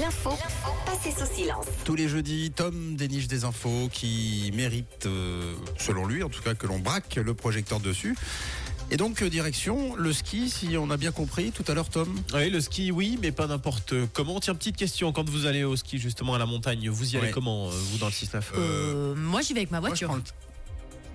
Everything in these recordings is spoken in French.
L'info passée sous silence. Tous les jeudis, Tom déniche des infos qui méritent, euh, selon lui en tout cas, que l'on braque le projecteur dessus. Et donc, euh, direction le ski, si on a bien compris tout à l'heure, Tom. Oui, le ski, oui, mais pas n'importe comment. Tiens, petite question, quand vous allez au ski justement à la montagne, vous y allez Ouais. comment, euh, vous dans le 6-9 Euh, moi, j'y vais avec ma Moi, je voiture. prends le t-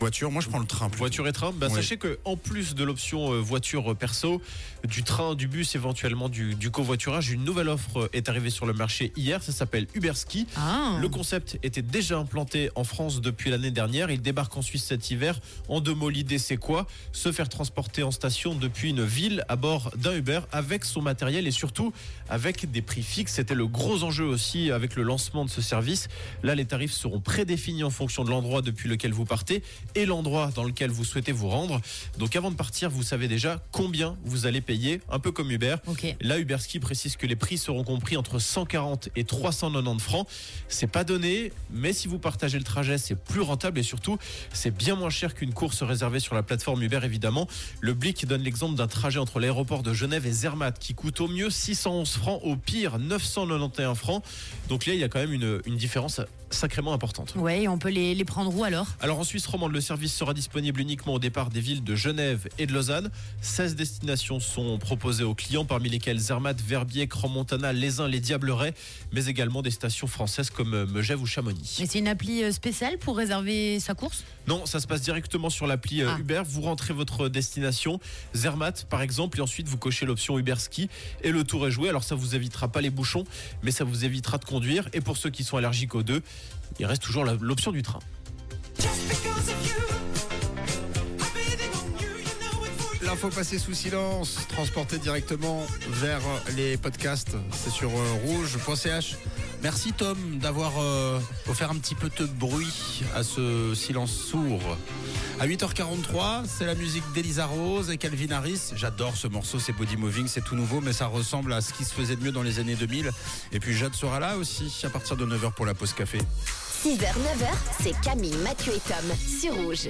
voiture, moi je prends le train. plutôt. Voiture et train, bah, sachez que en plus de l'option euh, voiture euh, perso, du train, du bus, éventuellement du, du covoiturage, une nouvelle offre euh, est arrivée sur le marché hier. Ça s'appelle Uber Ski. Ah. Le concept était déjà implanté en France depuis l'année dernière. Il débarque en Suisse cet hiver. En deux mots, l'idée c'est quoi? Se faire transporter en station depuis une ville à bord d'un Uber avec son matériel et surtout avec des prix fixes. C'était le gros enjeu aussi avec le lancement de ce service. Là, les tarifs seront prédéfinis en fonction de l'endroit depuis lequel vous partez et l'endroit dans lequel vous souhaitez vous rendre. Donc avant de partir, vous savez déjà combien vous allez payer, un peu comme Uber. Ok. Là, Uberski précise que les prix seront compris entre 140 et 390 francs. C'est pas donné, mais si vous partagez le trajet, c'est plus rentable et surtout, c'est bien moins cher qu'une course réservée sur la plateforme Uber, évidemment. Le Blick donne l'exemple d'un trajet entre l'aéroport de Genève et Zermatt qui coûte au mieux 611 francs, au pire 991 francs. Donc là, il y a quand même une, une différence sacrément importante. Et on peut les, les prendre où alors? Alors en Suisse romande, le service sera disponible uniquement au départ des villes de Genève et de Lausanne. 16 destinations sont proposées aux clients, parmi lesquelles Zermatt, Verbier, Crans-Montana, Les Uns, Les Diablerets, mais également des stations françaises comme euh, Megève ou Chamonix. Et c'est une appli euh, spéciale pour réserver sa course? Non, ça se passe directement sur l'appli euh, Ah. Uber. Vous rentrez votre destination, Zermatt par exemple, et ensuite vous cochez l'option Uber Ski et le tour est joué. Alors ça vous évitera pas les bouchons, mais ça vous évitera de conduire. Et pour ceux qui sont allergiques aux deux, il reste toujours l'option du train. L'info passée sous silence, transportée directement vers les podcasts. C'est sur euh, rouge.ch. Merci Tom d'avoir euh, offert un petit peu de bruit à ce silence sourd. À 8h43, c'est la musique d'Elisa Rose et Calvin Harris. J'adore ce morceau, c'est Body Moving, c'est tout nouveau, mais ça ressemble à ce qui se faisait de mieux dans les années 2000. Et puis Jade sera là aussi à partir de 9h pour la pause café. 6h, 9h, c'est Camille, Mathieu et Tom sur Rouge.